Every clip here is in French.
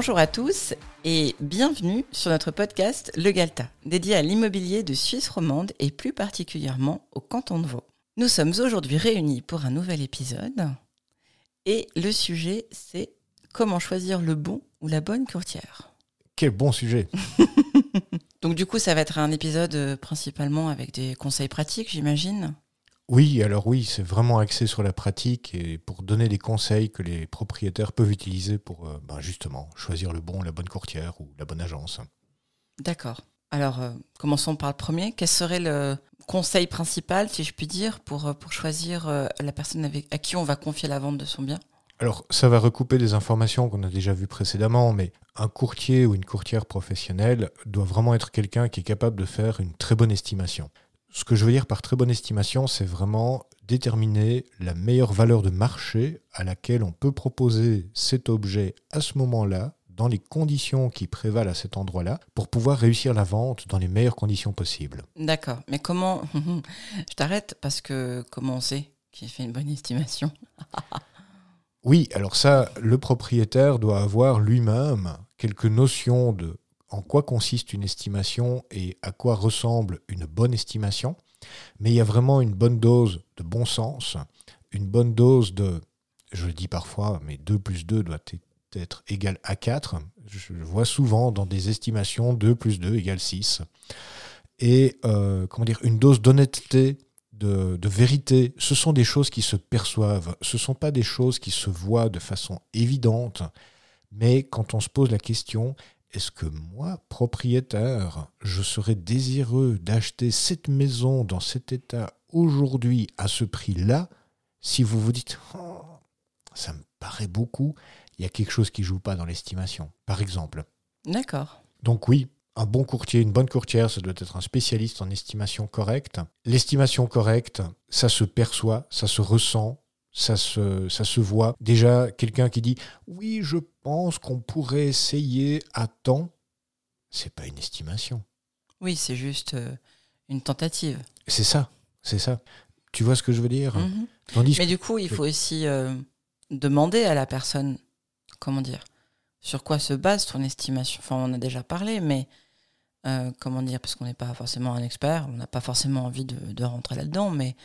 Bonjour à tous et bienvenue sur notre podcast Le Galta, dédié à l'immobilier de Suisse romande et plus particulièrement au canton de Vaud. Nous sommes aujourd'hui réunis pour un nouvel épisode et le sujet c'est comment choisir le bon ou la bonne courtière. Quel bon sujet Donc du coup ça va être un épisode euh, principalement avec des conseils pratiques j'imagine Oui, alors oui, c'est vraiment axé sur la pratique et pour donner des conseils que les propriétaires peuvent utiliser pour euh, ben, justement choisir le bon, la bonne courtière ou la bonne agence. D'accord. Alors euh, commençons par le premier. Quel serait le conseil principal, si je puis dire, pour, euh, pour choisir euh, la personne avec, à qui on va confier la vente de son bien? Alors, ça va recouper des informations qu'on a déjà vues précédemment, mais un courtier ou une courtière professionnelle doit vraiment être quelqu'un qui est capable de faire une très bonne estimation. Ce que je veux dire par très bonne estimation, c'est vraiment déterminer la meilleure valeur de marché à laquelle on peut proposer cet objet à ce moment-là, dans les conditions qui prévalent à cet endroit-là, pour pouvoir réussir la vente dans les meilleures conditions possibles. D'accord. Mais comment Je t'arrête parce que comment on sait qui fait une bonne estimation Oui, alors ça, le propriétaire doit avoir lui-même quelques notions de en quoi consiste une estimation et à quoi ressemble une bonne estimation. Mais il y a vraiment une bonne dose de bon sens, une bonne dose de, je le dis parfois, mais 2 plus 2 doit être égal à 4. Je vois souvent dans des estimations 2 plus 2 égale 6. Et euh, comment dire, une dose d'honnêteté de, de, vérité, ce sont des choses qui se perçoivent, ce ne sont pas des choses qui se voient de façon évidente, mais quand on se pose la question, est-ce que moi, propriétaire, je serais désireux d'acheter cette maison dans cet état aujourd'hui à ce prix-là Si vous vous dites, oh, ça me paraît beaucoup, il y a quelque chose qui ne joue pas dans l'estimation, par exemple. D'accord. Donc oui, un bon courtier, une bonne courtière, ça doit être un spécialiste en estimation correcte. L'estimation correcte, ça se perçoit, ça se ressent, ça se, ça se voit. Déjà, quelqu'un qui dit oui, je pense qu'on pourrait essayer à temps, c'est pas une estimation. Oui, c'est juste euh, une tentative. C'est ça, c'est ça. Tu vois ce que je veux dire? -hmm. Mais du coup, il faut aussi euh, demander à la personne, comment dire, sur quoi se base ton estimation. Enfin, on en a déjà parlé, mais euh, comment dire, parce qu'on n'est pas forcément un expert, on n'a pas forcément envie de, de rentrer là-dedans, mais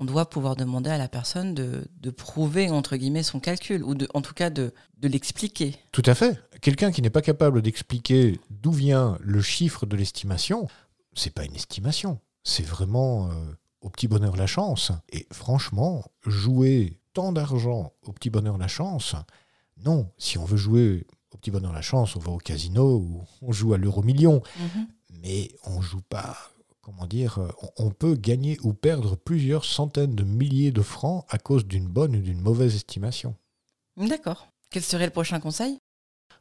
on doit pouvoir demander à la personne de, de, prouver, entre guillemets, son calcul, ou de, en tout cas de, de l'expliquer. Tout à fait. Quelqu'un qui n'est pas capable d'expliquer d'où vient le chiffre de l'estimation, c'est pas une estimation. C'est vraiment euh, au petit bonheur la chance. Et franchement, jouer tant d'argent au petit bonheur la chance, non. Si on veut jouer au petit bonheur la chance, on va au casino ou on joue à l'euro million. Mm -hmm. Mais on joue pas comment dire, on peut gagner ou perdre plusieurs centaines de milliers de francs à cause d'une bonne ou d'une mauvaise estimation. D'accord. Quel serait le prochain conseil?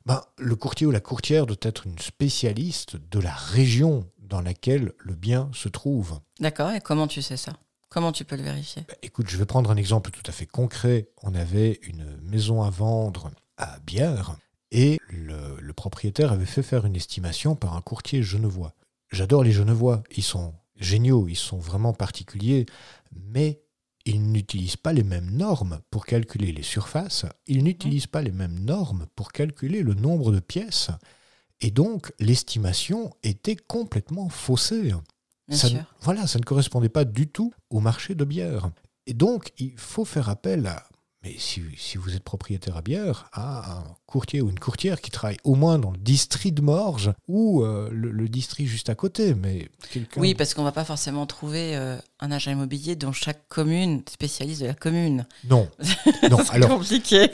Ben, Le courtier ou la courtière doit être une spécialiste de la région dans laquelle le bien se trouve. D'accord, et comment tu sais ça? Comment tu peux le vérifier? Ben, Écoute, je vais prendre un exemple tout à fait concret. On avait une maison à vendre à Bière et le, le propriétaire avait fait faire une estimation par un courtier genevois. J'adore les Genevois, ils sont géniaux, ils sont vraiment particuliers, mais ils n'utilisent pas les mêmes normes pour calculer les surfaces, ils n'utilisent pas les mêmes normes pour calculer le nombre de pièces, et donc l'estimation était complètement faussée. Ça, voilà, ça ne correspondait pas du tout au marché de bière. Et donc, il faut faire appel à mais si, si, vous êtes propriétaire à bière, à un courtier ou une courtière qui travaille au moins dans le district de Morges ou euh, le, le, district juste à côté. Mais oui, parce qu'on ne va pas forcément trouver euh, un agent immobilier dans chaque commune, spécialiste de la commune. Non. non. C'est compliqué.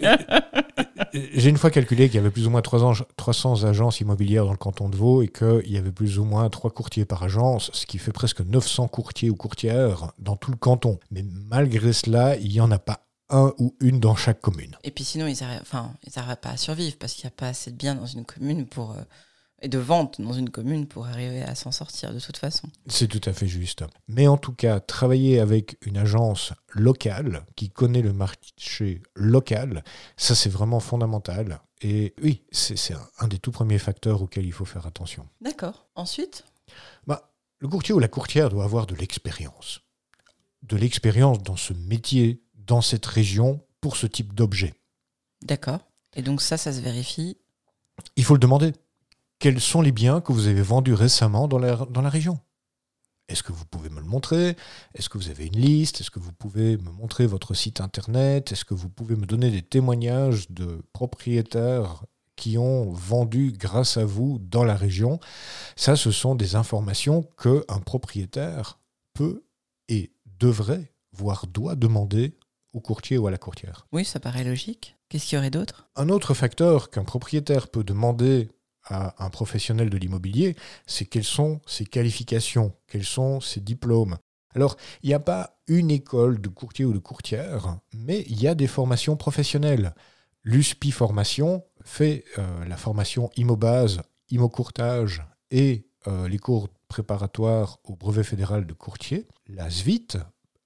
J'ai une fois calculé qu'il y avait plus ou moins 300 agences immobilières dans le canton de Vaud et qu'il y avait plus ou moins 3 courtiers par agence, ce qui fait presque 900 courtiers ou courtières dans tout le canton. Mais malgré cela, il n'y en a pas un ou une dans chaque commune. Et puis sinon, ils n'arrivent enfin, pas à survivre parce qu'il n'y a pas assez de biens dans une commune pour, euh, et de ventes dans une commune pour arriver à s'en sortir de toute façon. C'est tout à fait juste. Mais en tout cas, travailler avec une agence locale qui connaît le marché local, ça c'est vraiment fondamental. Et oui, c'est un, un des tout premiers facteurs auxquels il faut faire attention. D'accord. Ensuite? Bah, Le courtier ou la courtière doit avoir de l'expérience. De l'expérience dans ce métier dans cette région pour ce type d'objet. D'accord. Et donc ça, ça se vérifie il faut le demander. Quels sont les biens que vous avez vendus récemment dans la, dans la région? Est-ce que vous pouvez me le montrer? Est-ce que vous avez une liste? Est-ce que vous pouvez me montrer votre site internet? Est-ce que vous pouvez me donner des témoignages de propriétaires qui ont vendu grâce à vous dans la région? Ça, ce sont des informations qu'un propriétaire peut et devrait, voire doit demander au courtier ou à la courtière. Oui, ça paraît logique. Qu'est-ce qu'il y aurait d'autre? Un autre facteur qu'un propriétaire peut demander à un professionnel de l'immobilier, c'est quelles sont ses qualifications, quels sont ses diplômes. Alors, il n'y a pas une école de courtier ou de courtière, mais il y a des formations professionnelles. L'USPI Formation fait euh, la formation IMOBASE, IMO-Courtage et euh, les cours préparatoires au brevet fédéral de courtier. La SVIT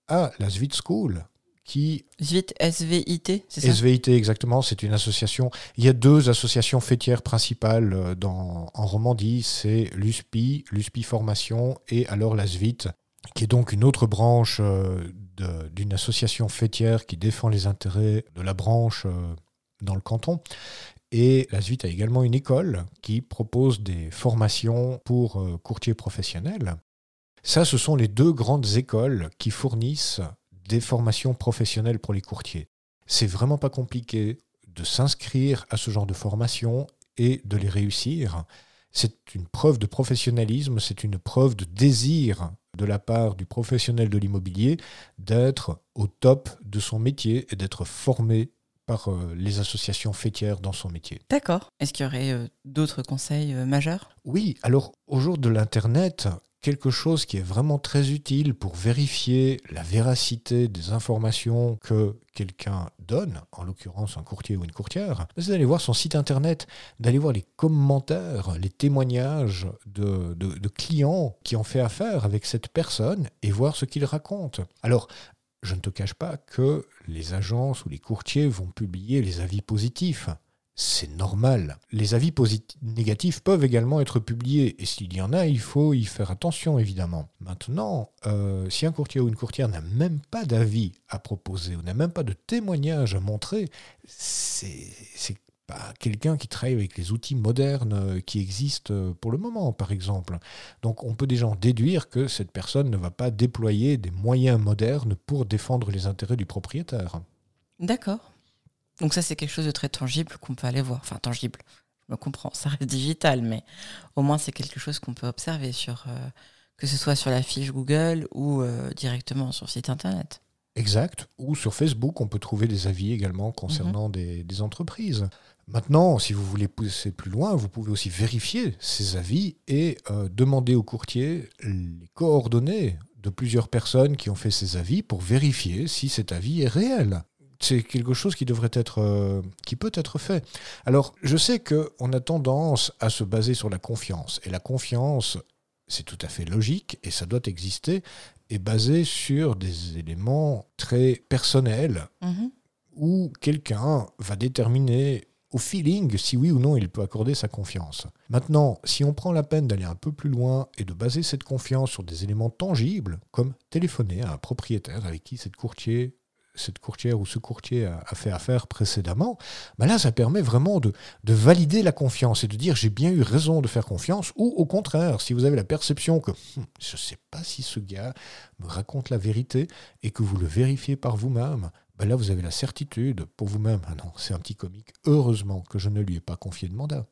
a la SVIT School, qui... SVIT, SVIT, c'est ça SVIT, exactement, c'est une association. Il y a deux associations fêtières principales euh, dans, en Romandie, c'est l'USPI, l'USPI Formation et alors la SVIT, qui est donc une autre branche euh, d'une association fêtière qui défend les intérêts de la branche euh, dans le canton. Et la SVIT a également une école qui propose des formations pour courtiers professionnels. Ça, ce sont les deux grandes écoles qui fournissent des formations professionnelles pour les courtiers. C'est vraiment pas compliqué de s'inscrire à ce genre de formation et de les réussir. C'est une preuve de professionnalisme, c'est une preuve de désir de la part du professionnel de l'immobilier d'être au top de son métier et d'être formé par euh, les associations fêtières dans son métier. D'accord. Est-ce qu'il y aurait euh, d'autres conseils euh, majeurs? Oui, alors au jour de l'Internet, quelque chose qui est vraiment très utile pour vérifier la véracité des informations que quelqu'un donne, en l'occurrence un courtier ou une courtière, c'est d'aller voir son site internet, d'aller voir les commentaires, les témoignages de, clients qui ont fait affaire avec cette personne et voir ce qu'ils racontent. Alors, je ne te cache pas que les agences ou les courtiers vont publier les avis positifs c'est normal. Les avis négatifs peuvent également être publiés, et s'il y en a, il faut y faire attention, évidemment. Maintenant, euh, si un courtier ou une courtière n'a même pas d'avis à proposer, ou n'a même pas de témoignage à montrer, c'est pas quelqu'un qui travaille avec les outils modernes euh, qui existent euh, pour le moment, par exemple. Donc on peut déjà en déduire que cette personne ne va pas déployer des moyens modernes pour défendre les intérêts du propriétaire. D'accord. Donc ça, c'est quelque chose de très tangible qu'on peut aller voir. Enfin, tangible, je me comprends, ça reste digital, mais au moins c'est quelque chose qu'on peut observer sur, euh, que ce soit sur la fiche Google ou euh, directement sur le site Internet. Exact. Ou sur Facebook, on peut trouver des avis également concernant mhm. des, entreprises. Maintenant, si vous voulez pousser plus loin, vous pouvez aussi vérifier ces avis et euh, demander au courtier les coordonnées de plusieurs personnes qui ont fait ces avis pour vérifier si cet avis est réel c'est quelque chose qui devrait être, euh, qui peut être fait. Alors, je sais qu'on a tendance à se baser sur la confiance, et la confiance, c'est tout à fait logique, et ça doit exister, est basée sur des éléments très personnels, mhm. où quelqu'un va déterminer au feeling si oui ou non il peut accorder sa confiance. Maintenant, si on prend la peine d'aller un peu plus loin et de baser cette confiance sur des éléments tangibles, comme téléphoner à un propriétaire avec qui cette courtier cette courtière ou ce courtier a, fait affaire précédemment, ben là, ça permet vraiment de, valider la confiance et de dire j'ai bien eu raison de faire confiance, ou au contraire, si vous avez la perception que hum, je ne sais pas si ce gars me raconte la vérité et que vous le vérifiez par vous-même, ben là, vous avez la certitude pour vous-même, ah non, c'est un petit comique, heureusement que je ne lui ai pas confié de mandat.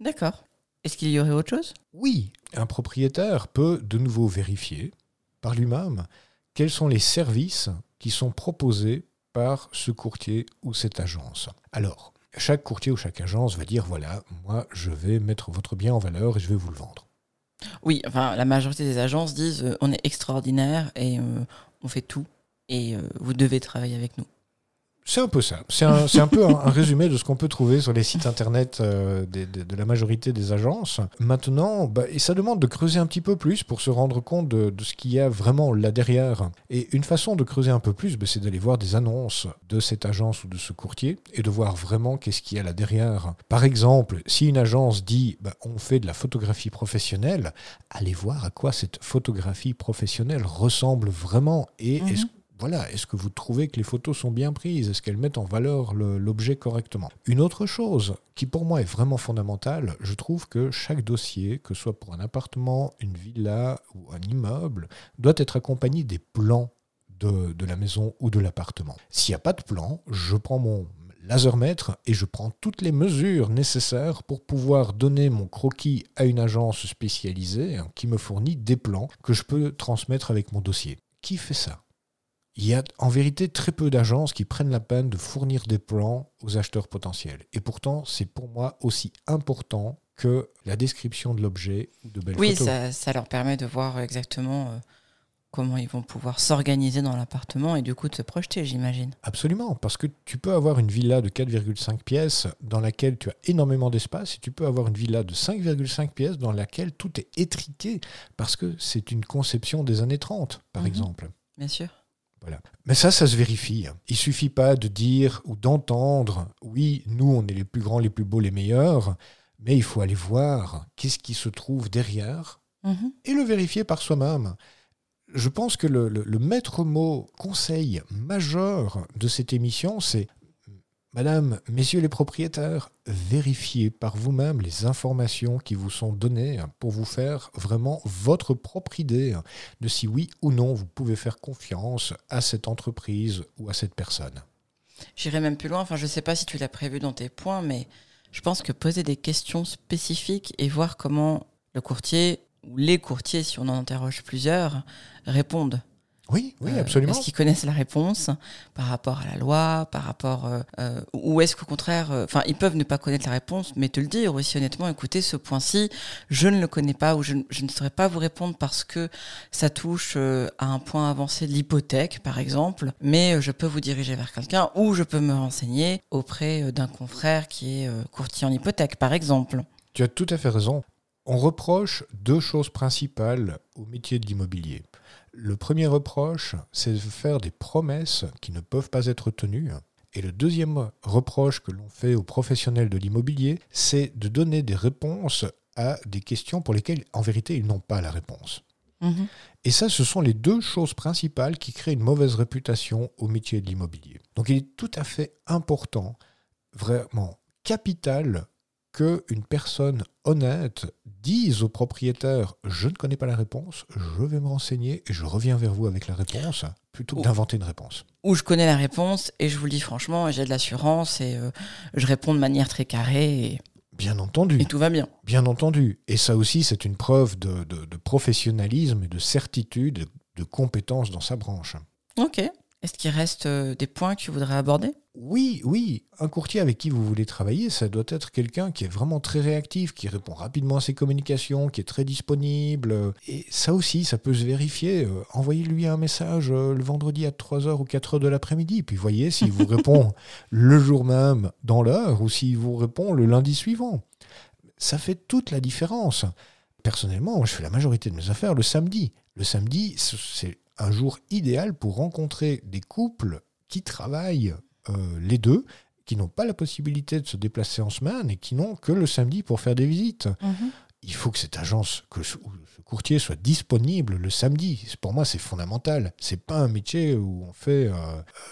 D'accord. Est-ce qu'il y aurait autre chose? Oui, un propriétaire peut de nouveau vérifier par lui-même quels sont les services qui sont proposés par ce courtier ou cette agence. Alors, chaque courtier ou chaque agence va dire, voilà, moi, je vais mettre votre bien en valeur et je vais vous le vendre. Oui, enfin, la majorité des agences disent, euh, on est extraordinaire et euh, on fait tout et euh, vous devez travailler avec nous. C'est un peu ça. C'est un, un, peu un, résumé de ce qu'on peut trouver sur les sites internet euh, de, la majorité des agences. Maintenant, bah, et ça demande de creuser un petit peu plus pour se rendre compte de, ce qu'il y a vraiment là derrière. Et une façon de creuser un peu plus, bah, c'est d'aller voir des annonces de cette agence ou de ce courtier et de voir vraiment qu'est-ce qu'il y a là derrière. Par exemple, si une agence dit bah, on fait de la photographie professionnelle, allez voir à quoi cette photographie professionnelle ressemble vraiment et est-ce mhm voilà, est-ce que vous trouvez que les photos sont bien prises? Est-ce qu'elles mettent en valeur l'objet correctement? Une autre chose qui pour moi est vraiment fondamentale, je trouve que chaque dossier, que ce soit pour un appartement, une villa ou un immeuble, doit être accompagné des plans de, la maison ou de l'appartement. S'il n'y a pas de plan, je prends mon lasermètre et je prends toutes les mesures nécessaires pour pouvoir donner mon croquis à une agence spécialisée hein, qui me fournit des plans que je peux transmettre avec mon dossier. Qui fait ça? Il y a en vérité très peu d'agences qui prennent la peine de fournir des plans aux acheteurs potentiels. Et pourtant, c'est pour moi aussi important que la description de l'objet de belles oui, photos. Oui, ça, leur permet de voir exactement euh, comment ils vont pouvoir s'organiser dans l'appartement et du coup de se projeter, j'imagine. Absolument, parce que tu peux avoir une villa de 4,5 pièces dans laquelle tu as énormément d'espace et tu peux avoir une villa de 5,5 pièces dans laquelle tout est étriqué parce que c'est une conception des années 30, par Mhm. exemple. Bien sûr. Voilà. Mais ça, ça se vérifie. Il suffit pas de dire ou d'entendre, oui, nous, on est les plus grands, les plus beaux, les meilleurs, mais il faut aller voir qu'est-ce qui se trouve derrière Mhm. et le vérifier par soi-même. Je pense que le, le- le maître mot conseil majeur de cette émission, c'est Madame, Messieurs les propriétaires, vérifiez par vous-même les informations qui vous sont données pour vous faire vraiment votre propre idée de si oui ou non vous pouvez faire confiance à cette entreprise ou à cette personne. J'irai même plus loin. Enfin, je sais pas si tu l'as prévu dans tes points, mais je pense que poser des questions spécifiques et voir comment le courtier ou les courtiers, si on en interroge plusieurs, répondent. Oui, oui, Euh, absolument. Est-ce qu'ils connaissent la réponse par rapport à la loi, par rapport euh, euh, ou est-ce qu'au contraire, euh, enfin, ils peuvent ne pas connaître la réponse, mais te le dire aussi honnêtement. Écoutez, ce point-ci, je ne le connais pas ou je, ne- je ne saurais pas vous répondre parce que ça touche euh, à un point avancé de l'hypothèque, par exemple. Mais je peux vous diriger vers quelqu'un ou je peux me renseigner auprès d'un confrère qui est courtier en hypothèque, par exemple. Tu as tout à fait raison. On reproche deux choses principales au métier de l'immobilier. Le premier reproche, c'est de faire des promesses qui ne peuvent pas être tenues. Et le deuxième reproche que l'on fait aux professionnels de l'immobilier, c'est de donner des réponses à des questions pour lesquelles, en vérité, ils n'ont pas la réponse. Mhm. Et ça, ce sont les deux choses principales qui créent une mauvaise réputation au métier de l'immobilier. Donc il est tout à fait important, vraiment capital, qu'une personne honnête dise au propriétaire Je ne connais pas la réponse, je vais me renseigner et je reviens vers vous avec la réponse, plutôt que d'inventer une réponse. Ou je connais la réponse et je vous le dis franchement, j'ai de l'assurance et euh, je réponds de manière très carrée et, Bien entendu. et tout va bien. Bien entendu. Et ça aussi, c'est une preuve de, de- de professionnalisme et de certitude, de compétence dans sa branche. Ok. Est-ce qu'il reste euh, des points que tu voudrais aborder? Oui, oui, un courtier avec qui vous voulez travailler, ça doit être quelqu'un qui est vraiment très réactif, qui répond rapidement à ses communications, qui est très disponible. Et ça aussi, ça peut se vérifier. Euh, Envoyez-lui un message euh, le vendredi à 3h ou 4h de l'après-midi, puis voyez s'il vous répond le jour même dans l'heure ou s'il vous répond le lundi suivant. Ça fait toute la différence. Personnellement, moi, je fais la majorité de mes affaires le samedi. Le samedi, ce- c'est un jour idéal pour rencontrer des couples qui travaillent euh, les deux, qui n'ont pas la possibilité de se déplacer en semaine et qui n'ont que le samedi pour faire des visites. Il faut que cette agence, que ce, ou ce courtier soit disponible le samedi. Pour moi, c'est fondamental. C'est pas un métier où on fait euh,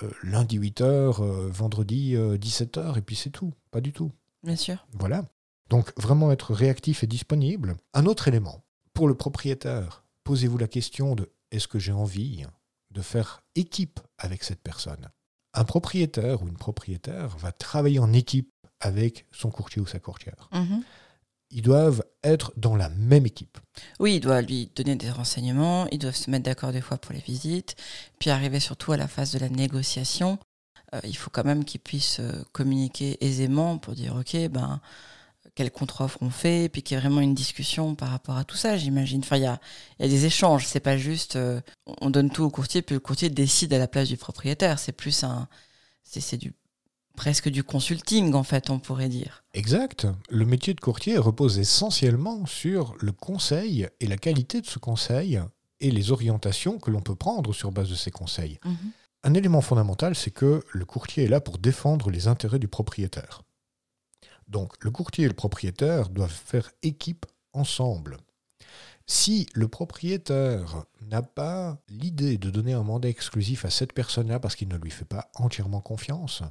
euh, lundi 8h, vendredi 17h et puis c'est tout. Pas du tout. Bien sûr. Voilà. Donc vraiment être réactif et disponible. Un autre élément, pour le propriétaire, posez-vous la question de est-ce que j'ai envie de faire équipe avec cette personne? Un propriétaire ou une propriétaire va travailler en équipe avec son courtier ou sa courtière. Mhm. Ils doivent être dans la même équipe. Oui, il doit lui donner des renseignements, ils doivent se mettre d'accord des fois pour les visites, puis arriver surtout à la phase de la négociation. Euh, il faut quand même qu'ils puissent euh, communiquer aisément pour dire ok, ben quelle contre-offre on fait, puis qu'il y ait vraiment une discussion par rapport à tout ça, j'imagine. Enfin, il y a, il y a des échanges, c'est pas juste euh, on donne tout au courtier, puis le courtier décide à la place du propriétaire. C'est plus un. C'est c'est du presque du consulting, en fait, on pourrait dire. Exact. Le métier de courtier repose essentiellement sur le conseil et la qualité de ce conseil et les orientations que l'on peut prendre sur base de ces conseils. Un élément fondamental, c'est que le courtier est là pour défendre les intérêts du propriétaire. Donc le courtier et le propriétaire doivent faire équipe ensemble. Si le propriétaire n'a pas l'idée de donner un mandat exclusif à cette personne-là parce qu'il ne lui fait pas entièrement confiance,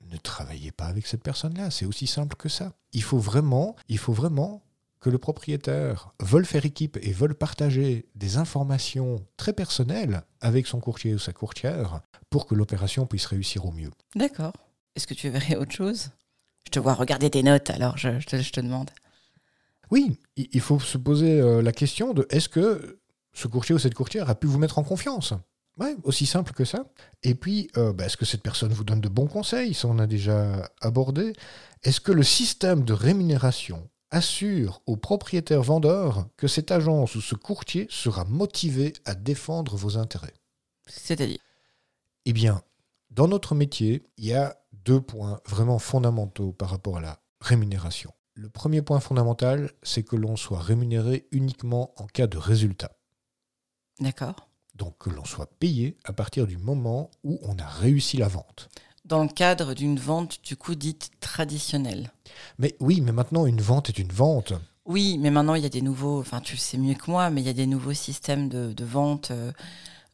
ne travaillez pas avec cette personne-là. C'est aussi simple que ça. Il faut vraiment, il faut vraiment que le propriétaire veuille faire équipe et veuille partager des informations très personnelles avec son courtier ou sa courtière pour que l'opération puisse réussir au mieux. D'accord. Est-ce que tu verrais autre chose? Je te vois regarder tes notes, alors je, te, demande. Oui, il faut se poser euh, la question de est-ce que ce courtier ou cette courtière a pu vous mettre en confiance? Ouais, aussi simple que ça. Et puis, euh, bah, est-ce que cette personne vous donne de bons conseils? Ça, on a déjà abordé. Est-ce que le système de rémunération assure au propriétaire vendeur que cette agence ou ce courtier sera motivé à défendre vos intérêts? C'est-à-dire? Eh bien, dans notre métier, il y a deux points vraiment fondamentaux par rapport à la rémunération. Le premier point fondamental, c'est que l'on soit rémunéré uniquement en cas de résultat. D'accord. Donc que l'on soit payé à partir du moment où on a réussi la vente dans le cadre d'une vente du coup dite traditionnelle. Mais oui, mais maintenant une vente est une vente. Oui, mais maintenant il y a des nouveaux, enfin tu le sais mieux que moi, mais il y a des nouveaux systèmes de, vente. Euh,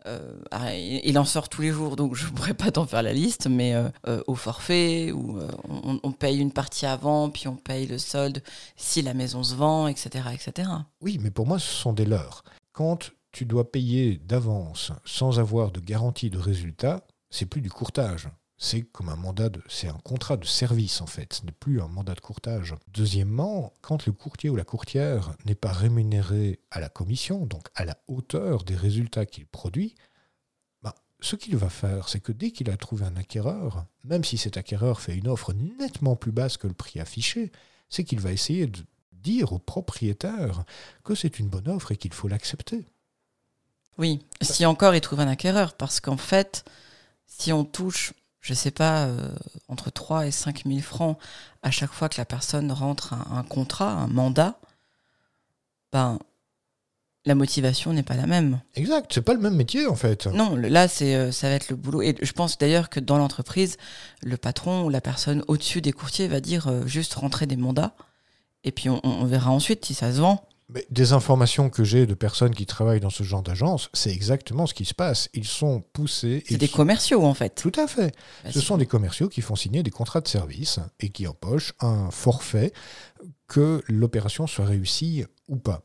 euh, ah, il en sort tous les jours, donc je ne pourrais pas t'en faire la liste, mais euh, au forfait, où on, paye une partie avant, puis on paye le solde si la maison se vend, etc. etc. Oui, mais pour moi, ce sont des leurs. Quand tu dois payer d'avance sans avoir de garantie de résultat, c'est plus du courtage c'est comme un mandat de, c'est un contrat de service en fait, ce n'est plus un mandat de courtage. Deuxièmement, quand le courtier ou la courtière n'est pas rémunéré à la commission, donc à la hauteur des résultats qu'il produit, bah, ce qu'il va faire, c'est que dès qu'il a trouvé un acquéreur, même si cet acquéreur fait une offre nettement plus basse que le prix affiché, c'est qu'il va essayer de dire au propriétaire que c'est une bonne offre et qu'il faut l'accepter. Oui, si encore il trouve un acquéreur, parce qu'en fait, si on touche je sais pas, euh, entre 3 et 5 000 francs à chaque fois que la personne rentre un, contrat, un mandat, ben, la motivation n'est pas la même. Exact, c'est pas le même métier en fait. Non, là, c'est, euh, ça va être le boulot. Et je pense d'ailleurs que dans l'entreprise, le patron ou la personne au-dessus des courtiers va dire euh, juste rentrer des mandats. Et puis on verra ensuite si ça se vend des informations que j'ai de personnes qui travaillent dans ce genre d'agence, c'est exactement ce qui se passe. Ils sont poussés. C'est des commerciaux en fait. Tout à fait. Bah, ce sont des commerciaux qui font signer des contrats de service et qui empochent un forfait que l'opération soit réussie ou pas.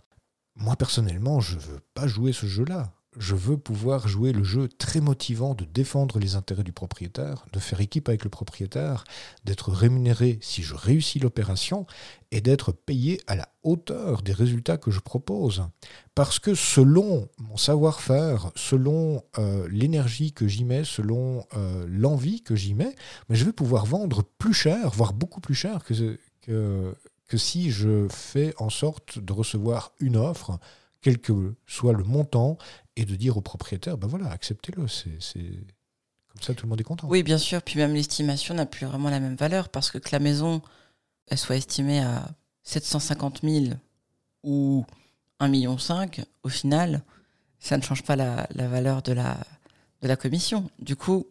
Moi personnellement, je ne veux pas jouer ce jeu-là je veux pouvoir jouer le jeu très motivant de défendre les intérêts du propriétaire, de faire équipe avec le propriétaire, d'être rémunéré si je réussis l'opération et d'être payé à la hauteur des résultats que je propose. Parce que selon mon savoir-faire, selon euh, l'énergie que j'y mets, selon euh, l'envie que j'y mets, mais je vais pouvoir vendre plus cher, voire beaucoup plus cher que, si je fais en sorte de recevoir une offre quel que soit le montant, et de dire au propriétaire, ben voilà, acceptez-le, c'est comme ça tout le monde est content. Oui, bien sûr, puis même l'estimation n'a plus vraiment la même valeur, parce que que la maison, elle soit estimée à 750 000 ou 1,5 million, au final, ça ne change pas la, valeur de la, de la commission. Du coup,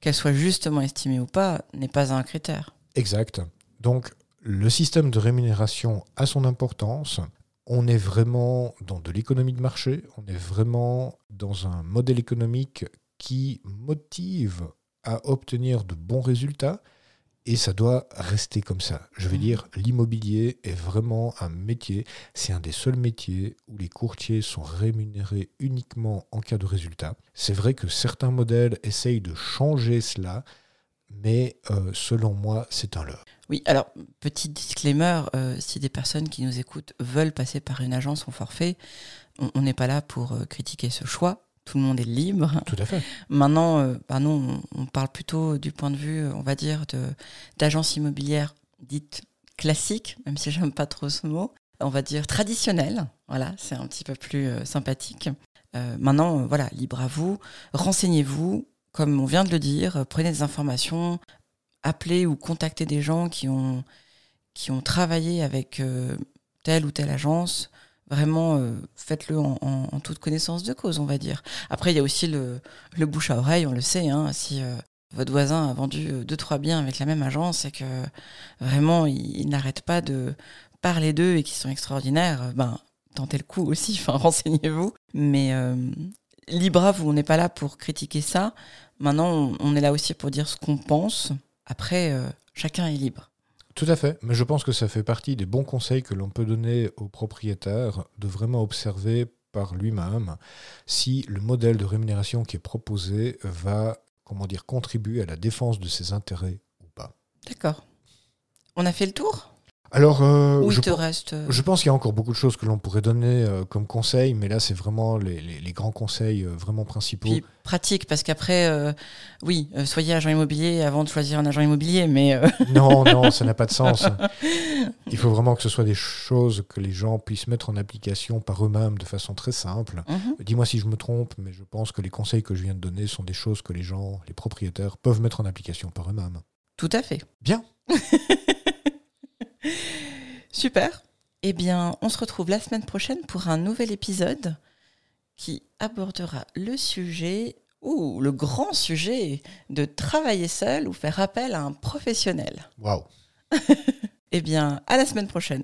qu'elle soit justement estimée ou pas n'est pas un critère. Exact. Donc, le système de rémunération a son importance on est vraiment dans de l'économie de marché, on est vraiment dans un modèle économique qui motive à obtenir de bons résultats et ça doit rester comme ça. Je veux mmh. dire, l'immobilier est vraiment un métier, c'est un des seuls métiers où les courtiers sont rémunérés uniquement en cas de résultat. C'est vrai que certains modèles essayent de changer cela, mais euh, selon moi, c'est un leurre. Oui, alors, petit disclaimer, euh, si des personnes qui nous écoutent veulent passer par une agence en forfait, on n'est pas là pour euh, critiquer ce choix. Tout le monde est libre. Tout à fait. Maintenant, bah non, on, parle plutôt du point de vue, on va dire, d'agence immobilière dite classique, même si j'aime pas trop ce mot, on va dire traditionnelle. Voilà, c'est un petit peu plus sympathique. maintenant, voilà, libre à vous. Renseignez-vous, comme on vient de le dire, prenez des informations, appelez ou contactez des gens qui ont, qui ont travaillé avec euh, telle ou telle agence. Vraiment, euh, faites-le en, toute connaissance de cause, on va dire. Après, il y a aussi le, le, bouche à oreille, on le sait. Hein, si euh, votre voisin a vendu deux, trois biens avec la même agence et que vraiment, il, n'arrête pas de parler d'eux et qu'ils sont extraordinaires, ben, tentez le coup aussi, renseignez-vous. Mais libre à vous, on n'est pas là pour critiquer ça. Maintenant, on, est là aussi pour dire ce qu'on pense. Après, euh, chacun est libre. Tout à fait, mais je pense que ça fait partie des bons conseils que l'on peut donner au propriétaire de vraiment observer par lui-même si le modèle de rémunération qui est proposé va comment dire contribuer à la défense de ses intérêts ou pas. D'accord. On a fait le tour? Alors, euh, je, reste... Euh, je pense qu'il y a encore beaucoup de choses que l'on pourrait donner euh, comme conseils, mais là, c'est vraiment les, grands conseils vraiment principaux. Puis pratique, parce qu'après, oui, soyez agent immobilier avant de choisir un agent immobilier, mais... non, non, ça n'a pas de sens. Il faut vraiment que ce soit des choses que les gens puissent mettre en application par eux-mêmes de façon très simple. Mhm. Dis-moi si je me trompe, mais je pense que les conseils que je viens de donner sont des choses que les gens, les propriétaires, peuvent mettre en application par eux-mêmes. Tout à fait. Bien. Super. Eh bien, on se retrouve la semaine prochaine pour un nouvel épisode qui abordera le sujet ou le grand sujet de travailler seul ou faire appel à un professionnel. Waouh. eh bien, à la semaine prochaine.